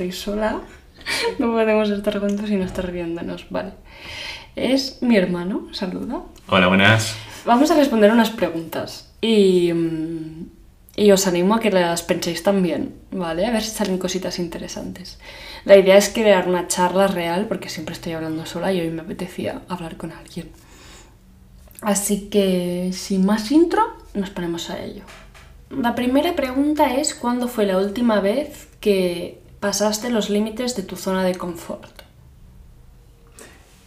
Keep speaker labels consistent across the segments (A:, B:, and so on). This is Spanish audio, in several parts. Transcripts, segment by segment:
A: estoy sola. No podemos estar juntos y no estar riéndonos, vale. Es mi hermano, saluda.
B: Hola, buenas.
A: Vamos a responder unas preguntas y, mm, y os animo a que las penséis también, ¿vale? A ver si salen cositas interesantes. La idea es crear una charla real porque siempre estoy hablando sola y hoy me apetecía hablar con alguien. Así que, sin más intro, nos ponemos a ello. La primera pregunta es ¿cuándo fue la última vez que pasaste los límites de tu zona de confort?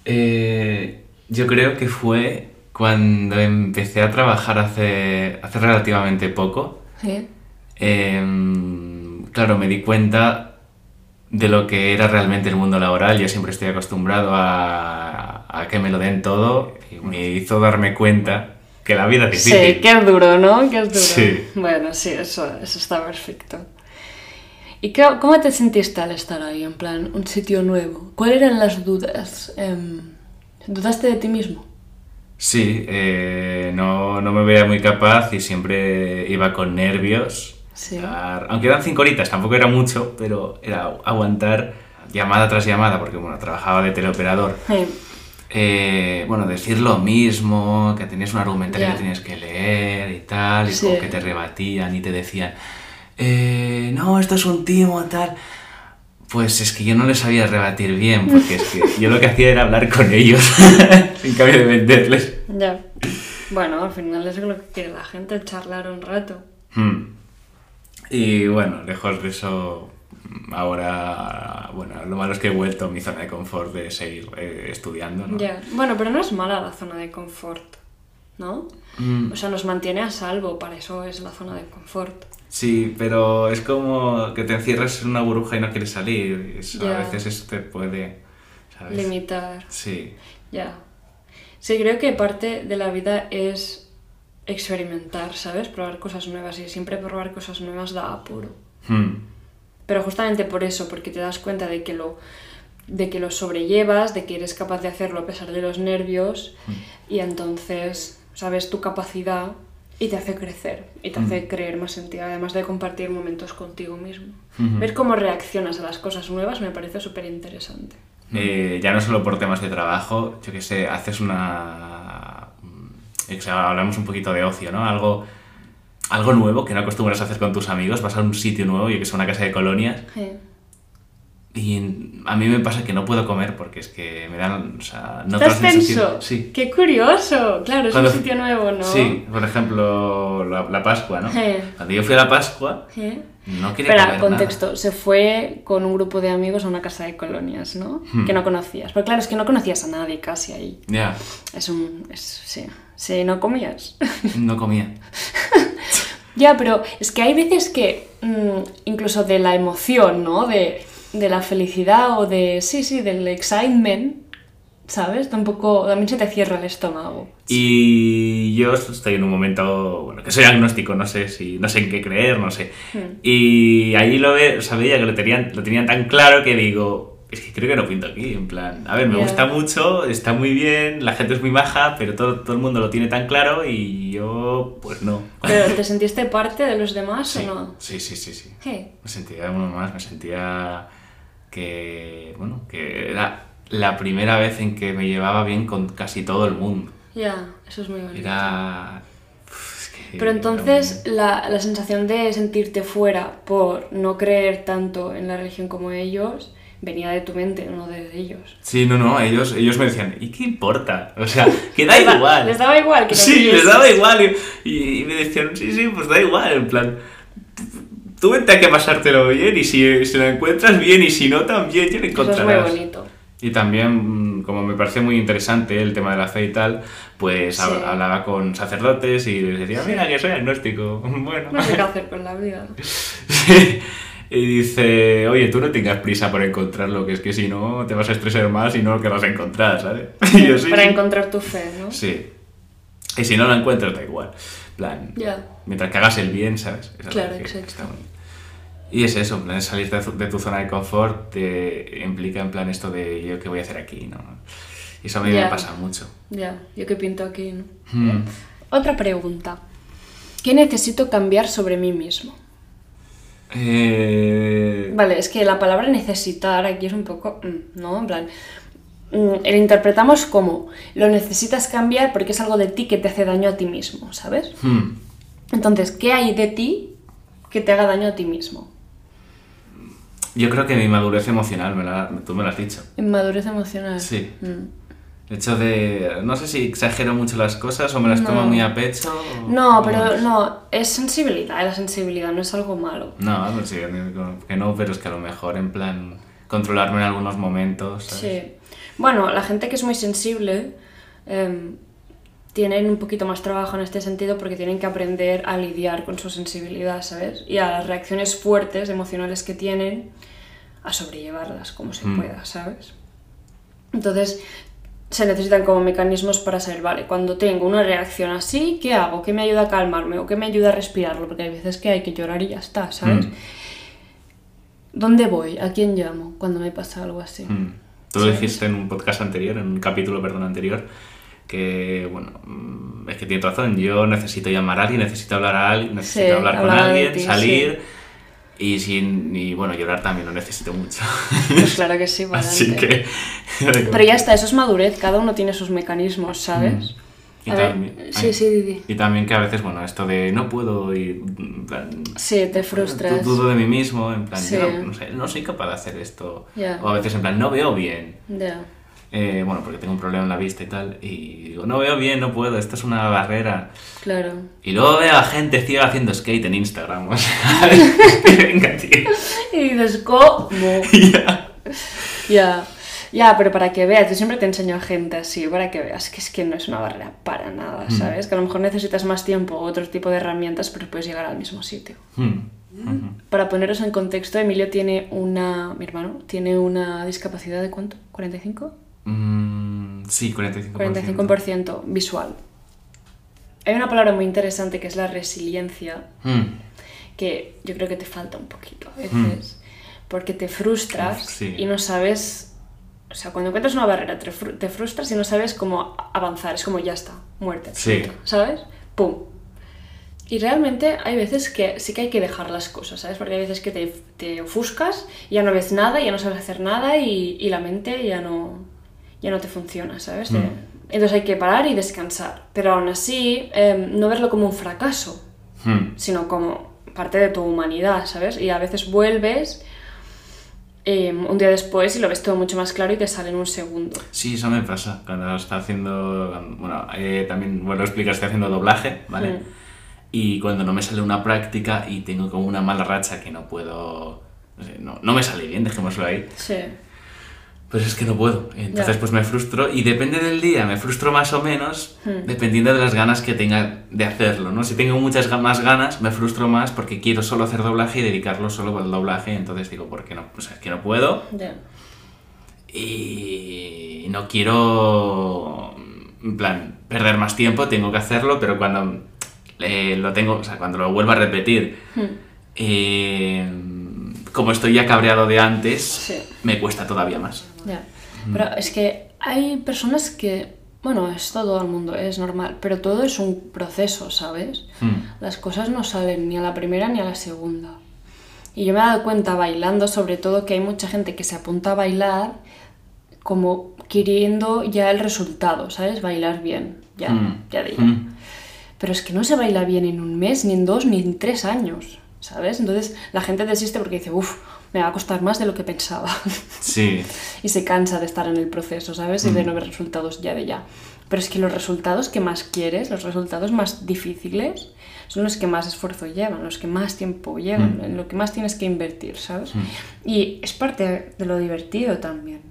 B: Eh, yo creo que fue cuando empecé a trabajar hace, hace relativamente poco.
A: ¿Sí?
B: Em, claro, me di cuenta de lo que era realmente el mundo laboral. Yo siempre estoy acostumbrado a, a que me lo den todo y me hizo darme cuenta que la vida es
A: Sí,
B: difícil.
A: que es duro, ¿no? Que es duro.
B: Sí.
A: Bueno, sí, eso, eso está perfecto. ¿Y qué- cómo te sentiste al estar ahí, en plan, un sitio nuevo? ¿Cuáles eran las dudas? Em, ¿Dudaste de ti mismo?
B: Sí, eh, no, no me veía muy capaz y siempre iba con nervios.
A: Sí.
B: Aunque eran cinco horitas, tampoco era mucho, pero era aguantar llamada tras llamada, porque bueno, trabajaba de teleoperador.
A: Sí.
B: Eh, bueno, decir lo mismo, que tenías un argumentario
A: Ya.
B: que tenías que leer y tal, y
A: Sí.
B: como que te rebatían y te decían, eh, no, esto es un timo, tal. Pues es que yo no les sabía rebatir bien, porque es que yo lo que hacía era hablar con ellos, en cambio de venderles.
A: Ya. Bueno, al final es lo que quiere la gente, charlar un rato.
B: Hmm. Y bueno, lejos de eso, ahora, bueno, lo malo es que he vuelto a mi zona de confort de seguir eh, estudiando, ¿no?
A: Ya. Bueno, pero no es mala la zona de confort, ¿no?
B: Mm.
A: O sea, nos mantiene a salvo, para eso es la zona de confort.
B: Sí, pero es como que te encierras en una burbuja y no quieres salir. eso
A: Ya.
B: A veces eso te puede, ¿sabes?
A: Limitar.
B: Sí.
A: Ya. Sí, creo que parte de la vida es experimentar, ¿sabes? Probar cosas nuevas y siempre probar cosas nuevas da apuro.
B: Hmm.
A: Pero justamente por eso, porque te das cuenta de que lo de que lo sobrellevas, de que eres capaz de hacerlo a pesar de los nervios y entonces sabes tu capacidad y te hace crecer y te hace creer más en ti, además de compartir momentos contigo mismo. Ver cómo reaccionas a las cosas nuevas me parece súper interesante.
B: Eh, ya no solo por temas de trabajo, yo que sé, haces una... mm, o sea, hablamos un poquito de ocio, ¿no? Algo, algo nuevo que no acostumbras a hacer con tus amigos, vas a un sitio nuevo, yo que sé, una casa de colonias, y a mí me pasa que no puedo comer porque es que me dan, o sea, no
A: ¿Estás tenso?
B: Sí.
A: ¡Qué curioso! Claro, es
B: Cuando-
A: un sitio nuevo, ¿no?
B: Sí, por ejemplo, la, la Pascua, ¿no?
A: Sí.
B: Cuando yo fui a la Pascua,
A: ¿Eh?
B: no quería
A: Espera,
B: comer
A: contexto. Se fue con un grupo de amigos a una casa de colonias, ¿no?
B: Hmm.
A: Que no conocías. Pero claro, es que no conocías a nadie casi ahí.
B: nada.
A: Es un... Es, sí. Sí, no comías.
B: Ya, no comía.
A: ya, pero es que hay veces que mm, incluso de la emoción, ¿no? De, de la felicidad o de... Sí, sí, del excitement, ¿sabes? Tampoco... También se te cierra el estómago.
B: Y yo estoy en un momento, bueno, que soy agnóstico, no sé si, no sé en qué creer, no sé.
A: Hmm.
B: Y ahí lo ve, veía que lo tenían, lo tenían tan claro que digo, es que creo que no pinto aquí, en plan, a ver, me
A: Ya.
B: gusta mucho, está muy bien, la gente es muy maja, pero todo, todo el mundo lo tiene tan claro y yo, pues no.
A: ¿Pero te sentiste parte de los demás
B: Sí,
A: o no?
B: sí, sí, sí, sí.
A: Hey.
B: Me sentía uno más, me sentía que, bueno, que era la primera vez en que me llevaba bien con casi todo el mundo.
A: Ya, eso es muy bonito.
B: Era... Uf, es que
A: Pero
B: era
A: entonces
B: un-
A: la, la sensación de sentirte fuera por no creer tanto en la religión como ellos venía de tu mente, no de ellos.
B: Sí, no, no, ellos, ellos me decían, ¿y qué importa? O sea, que da igual.
A: les daba igual que no
B: Sí, les daba igual. Y, y me decían, sí, sí, pues da igual, en plan... Tú vente a que pasártelo bien y si, si lo encuentras bien y si no también, ya lo
A: Eso es muy
B: encontrarás.
A: bonito.
B: Y también, mm, como me pareció muy interesante el tema de la fe y tal, pues
A: Sí.
B: hablaba con sacerdotes y les decía, mira, que soy agnóstico. Bueno.
A: No sé qué hacer con la vida.
B: Sí. Y dice, oye, tú no tengas prisa por encontrarlo, que es que si no te vas a estresar más y no lo querrás encontrar, ¿sabes? Yo,
A: Para encontrar tu fe, ¿no?
B: Sí. Y si no lo encuentras, da igual. Plan,
A: Ya.
B: mientras que hagas el bien, ¿sabes? Es algo
A: Claro, exacto.
B: está bonito. Y es eso, en plan, salir de, tu- de tu zona de confort te implica en plan esto de yo qué voy a hacer aquí, ¿no? Y eso a mí me pasa mucho.
A: Ya, yo qué pinto aquí, ¿no?
B: Hmm.
A: Otra pregunta. ¿Qué necesito cambiar sobre mí mismo?
B: Eh,
A: Vale, es que la palabra necesitar aquí es un poco, mm, ¿no? En plan, mm, lo interpretamos como lo necesitas cambiar porque es algo de ti que te hace daño a ti mismo, ¿sabes?
B: hmm.
A: Entonces, ¿qué hay de ti que te haga daño a ti mismo?
B: Yo creo que mi madurez emocional, me la- tú me lo has dicho.
A: Inmadurez emocional.
B: Sí.
A: Mm.
B: El hecho de. No sé si exagero mucho las cosas o me las
A: No.
B: tomo muy a pecho. o-
A: No, pero no, es sensibilidad, la sensibilidad no es algo malo.
B: No, no sí, que no, pero es que a lo mejor en plan controlarme en algunos momentos. ¿sabes?
A: Sí. Bueno, la gente que es muy sensible em, tienen un poquito más trabajo en este sentido porque tienen que aprender a lidiar con su sensibilidad, ¿sabes? Y a las reacciones fuertes, emocionales que tienen, a sobrellevarlas como se
B: Mm.
A: pueda, ¿sabes? Entonces, se necesitan como mecanismos para saber, vale, cuando tengo una reacción así, ¿qué hago? ¿Qué me ayuda a calmarme? ¿O qué me ayuda a respirarlo? Porque hay veces que hay que llorar y ya está, ¿sabes?
B: Mm.
A: ¿Dónde voy? ¿A quién llamo cuando me pasa algo así?
B: Mm. Tú lo dijiste en un podcast anterior, en un capítulo, perdón, anterior, que, bueno, mm, es que tienes razón, yo necesito llamar a alguien, necesito hablar a alguien, necesito
A: Sí,
B: hablar con alguien,
A: ti,
B: salir y sin y bueno, llorar también lo necesito mucho.
A: Pues claro que sí,
B: Así que...
A: Pero ya está, eso es madurez, cada uno tiene sus mecanismos, ¿sabes?
B: Y
A: A ver,
B: también-
A: sí,
B: ay,
A: sí, Didi.
B: Y también que a veces, bueno, esto de no puedo y en plan,
A: Sí, te frustras.
B: du- Dudo de mí mismo, en plan,
A: Sí.
B: yo no, no sé, no soy capaz de hacer esto.
A: Ya.
B: O a veces en plan, no veo bien.
A: Ya.
B: Eh, bueno, porque tengo un problema en la vista y tal. Y digo, no veo bien, no puedo, esto es una barrera.
A: Claro.
B: Y luego veo a gente ciega haciendo skate en Instagram. O sea, venga, tío.
A: Y dices, ¿cómo?
B: Ya.
A: Ya. Ya, pero para que veas, yo siempre te enseño a gente así, para que veas que es que no es una barrera para nada, ¿sabes? Que a lo mejor necesitas más tiempo o otro tipo de herramientas, pero puedes llegar al mismo sitio.
B: Ujú.
A: Para poneros en contexto, Emilio tiene una, mi hermano, tiene una discapacidad de cuánto? ¿45?
B: Mm, sí, 45%.
A: 45% visual. Hay una palabra muy interesante que es la resiliencia,
B: Hmm.
A: que yo creo que te falta un poquito a veces, porque te frustras
B: sí.
A: y no sabes, o sea, cuando encuentras una barrera te, fru- te frustras y no sabes cómo avanzar, es como ya está, muerte,
B: Sí.
A: ¿sabes? ¡Pum! Y realmente hay veces que sí que hay que dejar las cosas, ¿sabes? Porque hay veces que te, te ofuscas, ya no ves nada, ya no sabes hacer nada y, y la mente ya no, ya no te funciona, ¿sabes?
B: Mm.
A: Entonces hay que parar y descansar. Pero aún así, em, no verlo como un fracaso,
B: Hmm.
A: sino como parte de tu humanidad, ¿sabes? Y a veces vuelves em, un día después y lo ves todo mucho más claro y te sale en un segundo.
B: Sí, eso me pasa. Cuando está haciendo. Bueno, eh, también, bueno, explico, estoy haciendo doblaje, ¿vale?
A: Mm.
B: Y cuando no me sale una práctica y tengo como una mala racha que no puedo. No, sé, no, no me sale bien, dejémoslo ahí.
A: Sí.
B: Pues es que no puedo. Entonces,
A: Ya.
B: pues me frustro. Y depende del día, me frustro más o menos,
A: Hmm.
B: dependiendo de las ganas que tenga de hacerlo, ¿no? Si tengo muchas más ganas, me frustro más porque quiero solo hacer doblaje y dedicarlo solo al doblaje. Entonces digo, ¿por qué no? O sea, es que no puedo.
A: Ya.
B: y no quiero en plan perder más tiempo tengo que hacerlo pero cuando eh, lo tengo o sea cuando lo vuelvo a repetir
A: Hmm.
B: eh, como estoy ya cabreado de antes
A: Sí.
B: me cuesta todavía más
A: Ya. Pero es que hay personas que, bueno, es todo el mundo, es normal, pero todo es un proceso, ¿sabes?
B: Hmm.
A: Las cosas no salen ni a la primera ni a la segunda. Y yo me he dado cuenta bailando, sobre todo, que hay mucha gente que se apunta a bailar como queriendo ya el resultado, ¿sabes? Bailar bien, ya,
B: Hmm.
A: ya de ya.
B: Hmm.
A: Pero es que no se baila bien en un mes, ni en dos, ni en tres años, ¿sabes? Entonces la gente desiste porque dice, uff, me va a costar más de lo que pensaba.
B: sí
A: y se cansa de estar en el proceso, ¿sabes? Y
B: Mm.
A: de no ver resultados ya de ya. Pero es que los resultados que más quieres, los resultados más difíciles, son los que más esfuerzo llevan, los que más tiempo llevan,
B: Mm.
A: en lo que más tienes que invertir, ¿sabes?
B: Mm.
A: Y es parte de lo divertido también.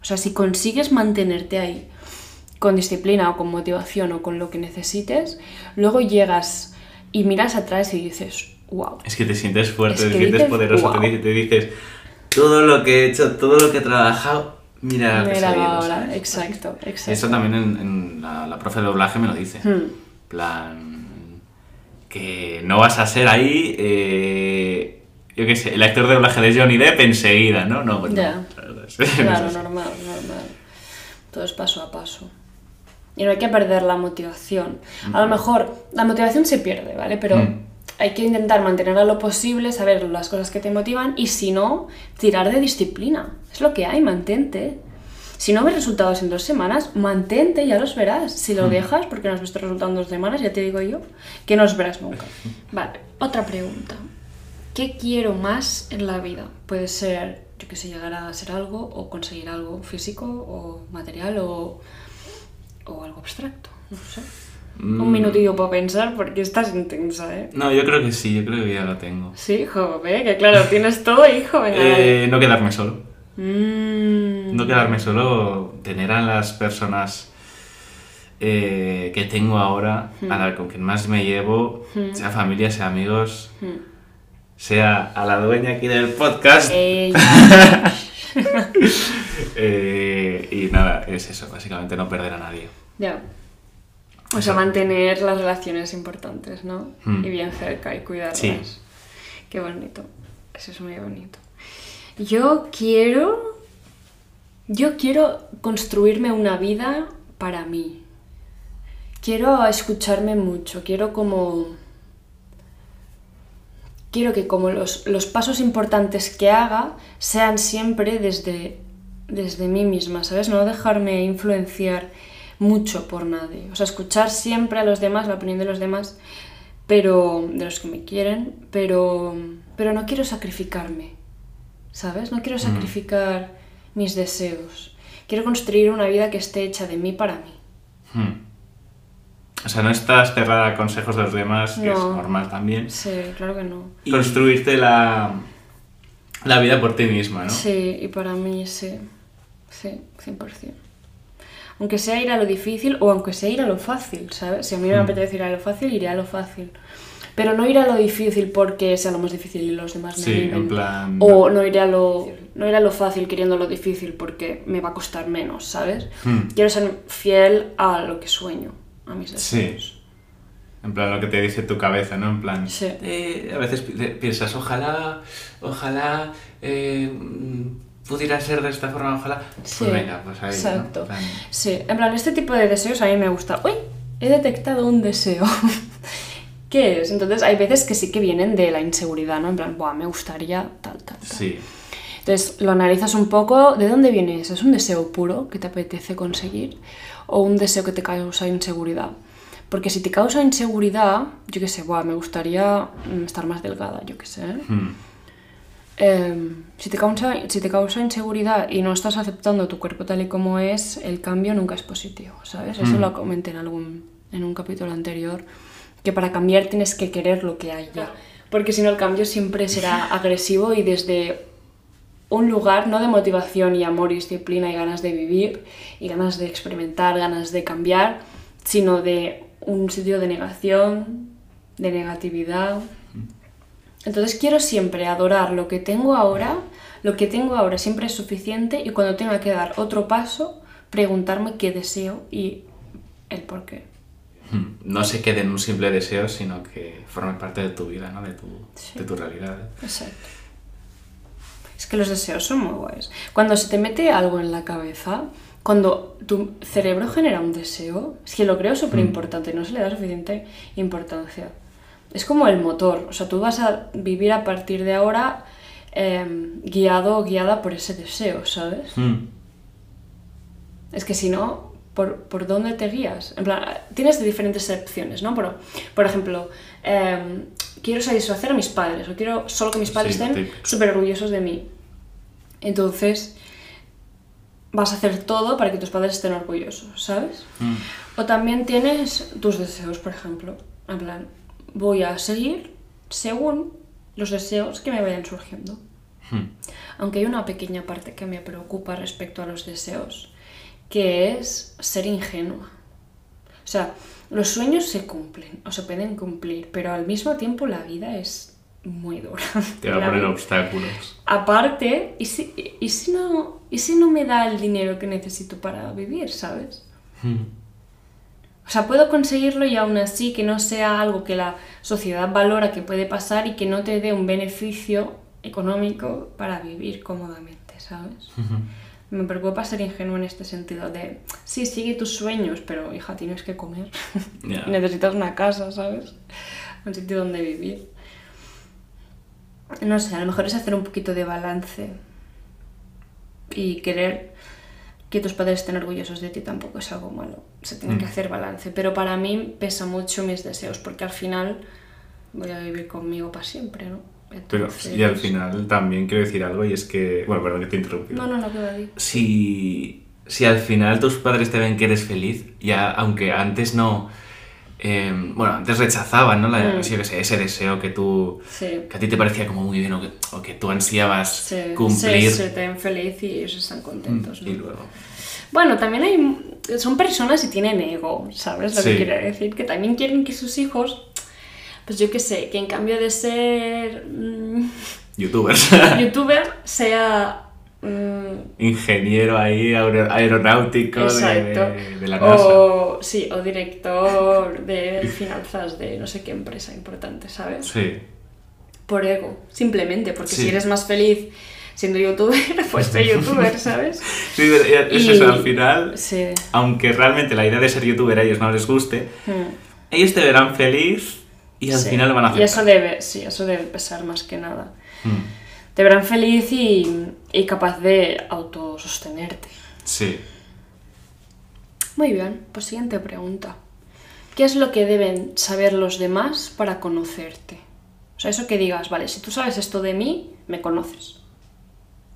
A: O sea, si consigues mantenerte ahí con disciplina o con motivación o con lo que necesites, luego llegas y miras atrás y dices, wow.
B: es que te sientes fuerte
A: Es que
B: te sientes
A: dices,
B: poderoso
A: "Guau".
B: te, dices, te dices todo lo que he hecho todo lo que he trabajado mira lo que
A: Mira
B: ha salido,
A: ahora, exacto, exacto.
B: eso también en, en la, la profe de doblaje me lo dice
A: Hmm.
B: plan que no vas a ser ahí eh, yo qué sé el actor de doblaje de Johnny Depp enseguida no no pues.
A: Claro,
B: No así.
A: normal, normal. Todo es paso a paso. Y no hay que perder la motivación. A lo mejor la motivación se pierde, ¿vale? Pero
B: Mm.
A: Hay que intentar mantener a lo posible, saber las cosas que te motivan y si no, tirar de disciplina. Es lo que hay, mantente. Si no ves resultados en dos semanas, mantente, ya los verás. Si lo dejas, porque no has visto resultados en dos semanas, ya te digo yo, que no los verás nunca. Vale, otra pregunta. ¿Qué quiero más en la vida? Puede ser, yo que sé, llegar a ser algo o conseguir algo físico o material o, o algo abstracto, no sé. Un minutillo para pensar porque estás intensa, ¿eh?
B: No, yo creo que sí, yo creo que ya lo tengo.
A: Sí, joder, que claro, tienes todo, hijo. Venga.
B: Eh, no quedarme solo.
A: Mm,
B: No quedarme solo, tener a las personas eh, que tengo ahora, a la con quien más me llevo, sea familia, sea amigos,
A: mm.
B: sea a la dueña aquí del podcast. Eh, y nada, es eso, básicamente no perder a nadie.
A: ya. O sea, mantener las relaciones importantes, ¿no?
B: Mm.
A: Y bien cerca y cuidarlas.
B: Sí.
A: Qué bonito. Eso es muy bonito. Yo quiero. Yo quiero construirme una vida para mí. Quiero escucharme mucho. Quiero como. Quiero que como los, los pasos importantes que haga sean siempre desde, desde mí misma, ¿sabes? No dejarme influenciar mucho por nadie. O sea, escuchar siempre a los demás, la opinión de los demás, pero de los que me quieren, pero, pero no quiero sacrificarme, ¿sabes? No quiero sacrificar mis deseos. Quiero construir una vida que esté hecha de mí para mí.
B: Hmm. O sea, no estás cerrada a consejos de los demás, que es
A: No.
B: normal también.
A: Sí, claro que no.
B: Y construirte la, la vida por ti misma, ¿no?
A: Sí, y para mí sí. Sí, 100%. Aunque sea ir a lo difícil o aunque sea ir a lo fácil, ¿sabes? Si a mí me apetece ir a lo fácil, iré a lo fácil. Pero no ir a lo difícil porque sea lo más difícil y los demás me
B: Sí, en plan-
A: O no iré a lo, no iré a lo fácil queriendo lo difícil porque me va a costar menos, ¿sabes?
B: Hmm.
A: Quiero ser fiel a lo que sueño, a mis
B: Sí.
A: deseos.
B: En plan, lo que te dice tu cabeza, ¿no? En plan,
A: Sí.
B: eh, a veces pi- piensas, ojalá, ojalá eh, mm, pudiera ser de esta forma, ojalá.
A: Sí,
B: Pues venga, pues ahí. ¿no?
A: Exacto.
B: En plan,
A: Sí, en plan, este tipo de deseos a mí me gusta. ¡Uy! He detectado un deseo. ¿Qué es? Entonces, hay veces que sí que vienen de la inseguridad, ¿no? En plan, Buah, me gustaría tal, tal, tal.
B: sí.
A: Entonces, lo analizas un poco. ¿De dónde viene eso? ¿Es un deseo puro que te apetece conseguir? ¿O un deseo que te causa inseguridad? Porque si te causa inseguridad, yo qué sé, Buah, me gustaría mm, estar más delgada, yo qué sé. ¿eh?
B: Hmm.
A: Eh, si, te causa, si te causa inseguridad y no estás aceptando tu cuerpo tal y como es, el cambio nunca es positivo, ¿sabes? Eso
B: Mm.
A: lo comenté en, algún, en un capítulo anterior, que para cambiar tienes que querer lo que hay ya. Porque si no, el cambio siempre será agresivo y desde un lugar no de motivación y amor y disciplina y ganas de vivir y ganas de experimentar, ganas de cambiar, sino de un sitio de negación, de negatividad, entonces quiero siempre adorar lo que tengo ahora, lo que tengo ahora siempre es suficiente y cuando tenga que dar otro paso, preguntarme qué deseo y el por qué.
B: Hmm. No se quede en un simple deseo, sino que forme parte de tu vida, ¿no? De tu,
A: Sí.
B: de tu realidad.
A: Exacto. Es que los deseos son muy guays. Cuando se te mete algo en la cabeza, cuando tu cerebro genera un deseo, es que lo creo súper importante, no se le da suficiente importancia. Es como el motor, o sea, tú vas a vivir a partir de ahora em, guiado o guiada por ese deseo, ¿sabes?
B: Hmm.
A: Es que si no, ¿por, por dónde te guías? En plan, tienes diferentes opciones, ¿no? Por, por ejemplo, em, quiero satisfacer a mis padres o quiero solo que mis padres
B: Sí,
A: estén súper orgullosos de mí. Entonces, vas a hacer todo para que tus padres estén orgullosos, ¿sabes?
B: Hmm.
A: O también tienes tus deseos, por ejemplo. En plan, voy a seguir según los deseos que me vayan surgiendo.
B: Hmm.
A: Aunque hay una pequeña parte que me preocupa respecto a los deseos, que es ser ingenua. O sea, los sueños se cumplen o se pueden cumplir, pero al mismo tiempo la vida es muy dura.
B: Te va a poner obstáculos.
A: Aparte, ¿y si, y, si no, ¿y si no me da el dinero que necesito para vivir, sabes?
B: Hmm.
A: O sea, puedo conseguirlo y aún así que no sea algo que la sociedad valora que puede pasar y que no te dé un beneficio económico para vivir cómodamente, ¿sabes? Me preocupa ser ingenuo en este sentido de, sí, sigue tus sueños, pero hija, tienes que comer. Necesitas una casa, ¿sabes? un sitio donde vivir. No sé, a lo mejor es hacer un poquito de balance y querer que tus padres estén orgullosos de ti tampoco es algo malo. Se tiene que
B: Mm.
A: hacer balance. Pero para mí pesa mucho mis deseos, porque al final voy a vivir conmigo para siempre, ¿no?
B: Pero, y al final también quiero decir algo y es que... Bueno, perdón que te he interrumpido.
A: No, no, no, que decir.
B: si, si al final tus padres te ven que eres feliz, ya aunque antes no... eh, bueno, antes rechazaban, ¿no? La,
A: Mm.
B: sí, sé, ese deseo que tú...
A: Sí.
B: Que a ti te parecía como muy bien o que, o que tú ansiabas
A: Sí,
B: cumplir.
A: se te ven feliz y ellos están contentos. ¿no?
B: Y luego...
A: Bueno, también hay. Son personas y tienen ego, ¿sabes? Lo que quiero decir. Que también quieren que sus hijos. Pues yo qué sé, que en cambio de ser. mm,
B: Youtubers.
A: youtuber, sea. Mm,
B: Ingeniero ahí, aer- aeronáutico de,
A: exacto.
B: de- de la NASA.
A: O, sí, o director de finanzas de no sé qué empresa importante, ¿sabes?
B: Sí.
A: Por ego, simplemente, porque
B: Sí.
A: si eres más feliz siendo youtuber, pues soy youtuber, ¿sabes?
B: Sí, es
A: Y-
B: eso, al final,
A: Sí.
B: aunque realmente la idea de ser youtuber a ellos no les guste,
A: Mm.
B: ellos te verán feliz y al
A: Sí.
B: final van a hacer.
A: Y eso debe, sí, eso debe pesar más que nada.
B: Mm,
A: Te verán feliz y, y capaz de autosostenerte.
B: Sí.
A: Muy bien, pues siguiente pregunta. ¿Qué es lo que deben saber los demás para conocerte? O sea, eso que digas, vale, si tú sabes esto de mí, me conoces.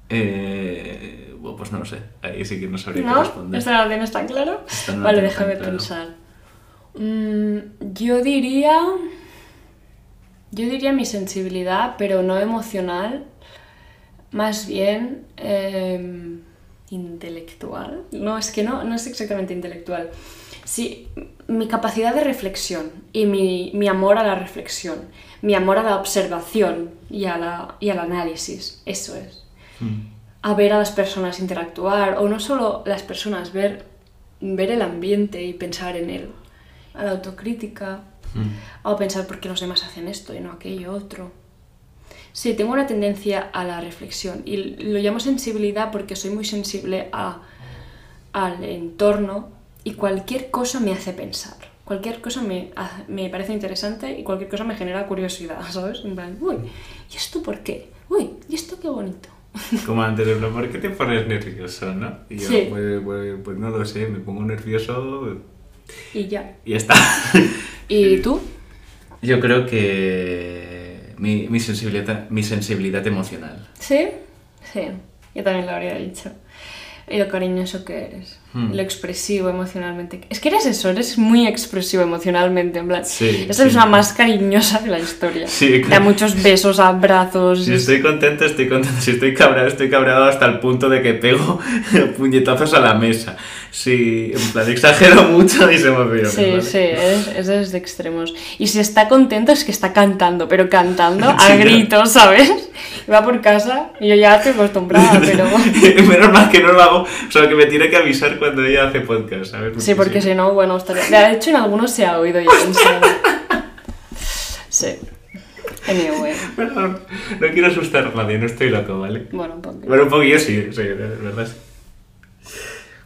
B: Eh, bueno, pues no lo sé. Ahí sí que no sabría qué
A: ¿No?
B: responder.
A: ¿Esto no tan claro?
B: No
A: vale, déjame
B: claro.
A: pensar. Mm, yo diría... Yo diría mi sensibilidad, pero no emocional, más bien em, intelectual. No, es que no, no es exactamente intelectual. Sí, mi capacidad de reflexión y mi, mi amor a la reflexión, mi amor a la observación y, a la, y al análisis, eso es
B: Mm,
A: a ver a las personas interactuar, o no solo las personas, ver, ver el ambiente y pensar en él, a la autocrítica,
B: mm,
A: o pensar por qué los demás hacen esto y no aquello otro. Sí, tengo una tendencia a la reflexión y lo llamo sensibilidad porque soy muy sensible a, al entorno y cualquier cosa me hace pensar. Cualquier cosa me, me parece interesante y cualquier cosa me genera curiosidad, ¿sabes? En plan, uy, ¿y esto por qué? Uy, ¿y esto qué bonito?
B: Como antes, ¿por qué te pones nervioso, no? Y yo,
A: Sí.
B: pues, pues- pues no lo sé, me pongo nervioso
A: Y ya.
B: y ya está.
A: ¿Y tú?
B: Yo creo que mi, sensibilidad, mi sensibilidad emocional.
A: ¿Sí? Sí, yo también lo habría dicho. Y lo cariñoso que eres.
B: Hmm.
A: Lo expresivo emocionalmente. Es que eres eso, eres muy expresivo emocionalmente. En plan,
B: Sí,
A: esa es
B: sí.
A: la persona más cariñosa de la historia.
B: Sí,
A: Da
B: claro.
A: muchos besos, abrazos.
B: Si estoy contento, estoy contento. Si estoy cabreado, estoy cabreado hasta el punto de que pego puñetazos a la mesa. Sí, en plan, exagero mucho y se me olvida.
A: Sí,
B: ¿vale?
A: sí, es, es desde extremos. Y si está contento es que está cantando, pero cantando a
B: Sí,
A: gritos, ¿sabes? Y va por casa y yo ya estoy acostumbrada, pero...
B: Menos mal que no lo hago, o sea, que me tiene que avisar cuando ella hace podcast, ¿sabes?
A: Sí, porque si no, bueno, estaría... De hecho, en algunos se ha oído ya. Sí. Anyway.
B: Bueno, no, quiero asustar a nadie, no estoy loco, ¿vale?
A: Bueno, un poquito.
B: Bueno, un poquillo sí, sí, verdad.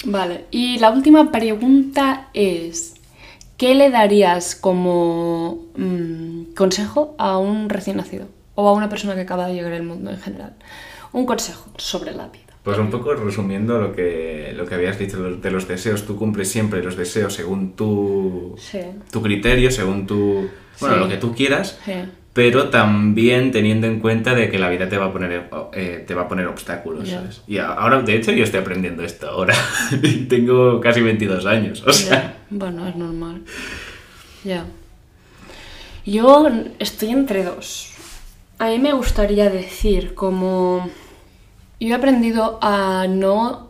A: Vale, y la última pregunta es, ¿qué le darías como mm, consejo a un recién nacido? O a una persona que acaba de llegar al mundo en general. Un consejo sobre la vida.
B: Pues un poco resumiendo lo que, lo que habías dicho de los- de los deseos, tú cumples siempre los deseos según tu,
A: Sí.
B: tu criterio, según tu... Bueno,
A: Sí.
B: lo que tú quieras,
A: Sí.
B: pero también teniendo en cuenta de que la vida te va a poner, eh, te va a poner obstáculos. ¿sabes? Y ahora, de hecho, yo estoy aprendiendo esto ahora. Tengo casi 22 años, o sea...
A: Bueno, es normal. Ya. Yo estoy entre dos. A mí me gustaría decir como... Yo he aprendido a no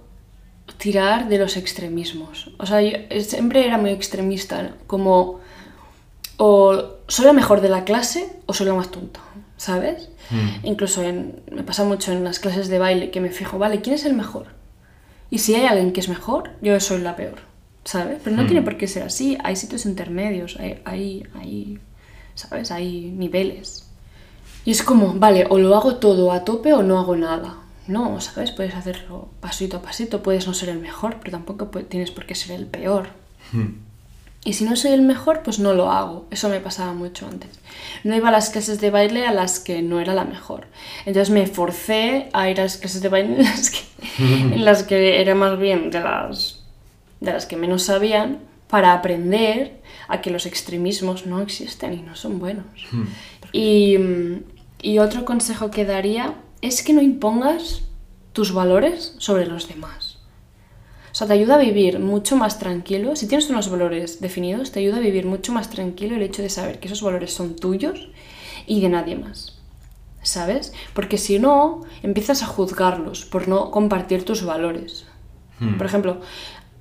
A: tirar de los extremismos. O sea, yo siempre era muy extremista, ¿no? como o soy la mejor de la clase o soy la más tonta, ¿sabes?
B: Mm.
A: Incluso en- me pasa mucho en las clases de baile que me fijo, vale, ¿quién es el mejor? Y si hay alguien que es mejor, yo soy la peor, ¿sabes? Pero no
B: Mm.
A: tiene por qué ser así, hay sitios intermedios, hay, hay, hay, ¿sabes? Hay niveles. Y es como, vale, o lo hago todo a tope o no hago nada. No, ¿sabes? Puedes hacerlo pasito a pasito, puedes no ser el mejor, pero tampoco tienes por qué ser el peor.
B: Mm.
A: Y si no soy el mejor, pues no lo hago. Eso me pasaba mucho antes. No iba a las clases de baile a las que no era la mejor. Entonces me forcé a ir a las clases de baile en las que, en las que era más bien de las, de las que menos sabían para aprender a que los extremismos no existen y no son buenos. Y, y otro consejo que daría es que no impongas tus valores sobre los demás. O sea, te ayuda a vivir mucho más tranquilo. Si tienes unos valores definidos, te ayuda a vivir mucho más tranquilo el hecho de saber que esos valores son tuyos y de nadie más. ¿Sabes? Porque si no, empiezas a juzgarlos por no compartir tus valores.
B: Hmm.
A: Por ejemplo,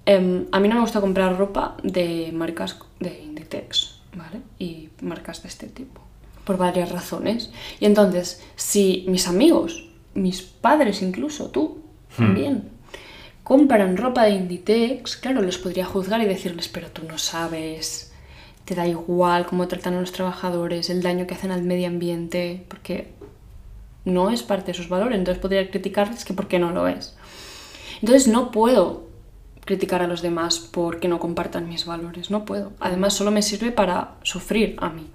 A: em, a mí no me gusta comprar ropa de marcas de Inditex, ¿vale? Y marcas de este tipo. Por varias razones. Y entonces, si mis amigos, mis padres incluso, tú, también, compran ropa de Inditex, claro, les podría juzgar y decirles, pero tú no sabes, te da igual cómo tratan a los trabajadores, el daño que hacen al medio ambiente, porque no es parte de sus valores, entonces podría criticarles que por qué no lo es. Entonces no puedo criticar a los demás porque no compartan mis valores, no puedo. Además solo me sirve para sufrir a mí.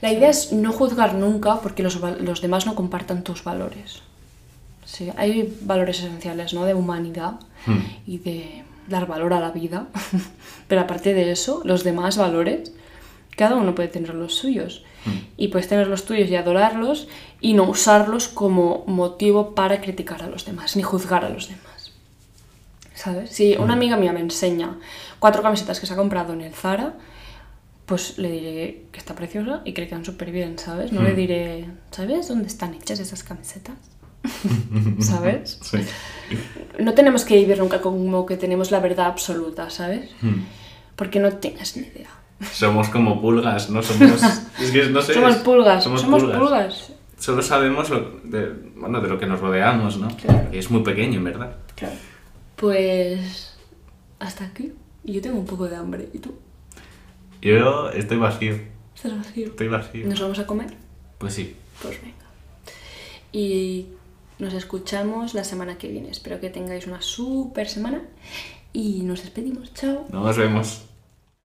A: La idea es no juzgar nunca porque los, los demás no compartan tus valores. Sí, hay valores esenciales, ¿no? De humanidad
B: Hmm.
A: y de dar valor a la vida. Pero aparte de eso, los demás valores, cada uno puede tener los suyos. Y puedes tener los tuyos y adorarlos y no usarlos como motivo para criticar a los demás, ni juzgar a los demás. ¿Sabes? Si una amiga mía me enseña cuatro camisetas que se ha comprado en el Zara, pues le diré que está preciosa y que le quedan súper bien, ¿sabes? No le diré, ¿sabes dónde están hechas esas camisetas? ¿Sabes?
B: Sí.
A: No tenemos que vivir nunca como que tenemos la verdad absoluta, ¿sabes?
B: Hmm.
A: Porque no tienes ni idea.
B: Somos como pulgas, ¿no? Somos. Es que no sé.
A: somos pulgas,
B: Somos,
A: somos,
B: pulgas.
A: pulgas.
B: Solo sabemos lo, de, bueno, de lo que nos rodeamos, ¿no?
A: Claro.
B: Y es muy pequeño, en verdad.
A: Claro. Pues hasta aquí. Yo tengo un poco de hambre. ¿Y tú?
B: Yo estoy vacío.
A: ¿Estás vacío?
B: Estoy vacío.
A: ¿Nos vamos a comer?
B: Pues sí.
A: Pues venga. Y nos escuchamos la semana que viene. Espero que tengáis una super semana. Y nos despedimos. Chao.
B: Nos vemos.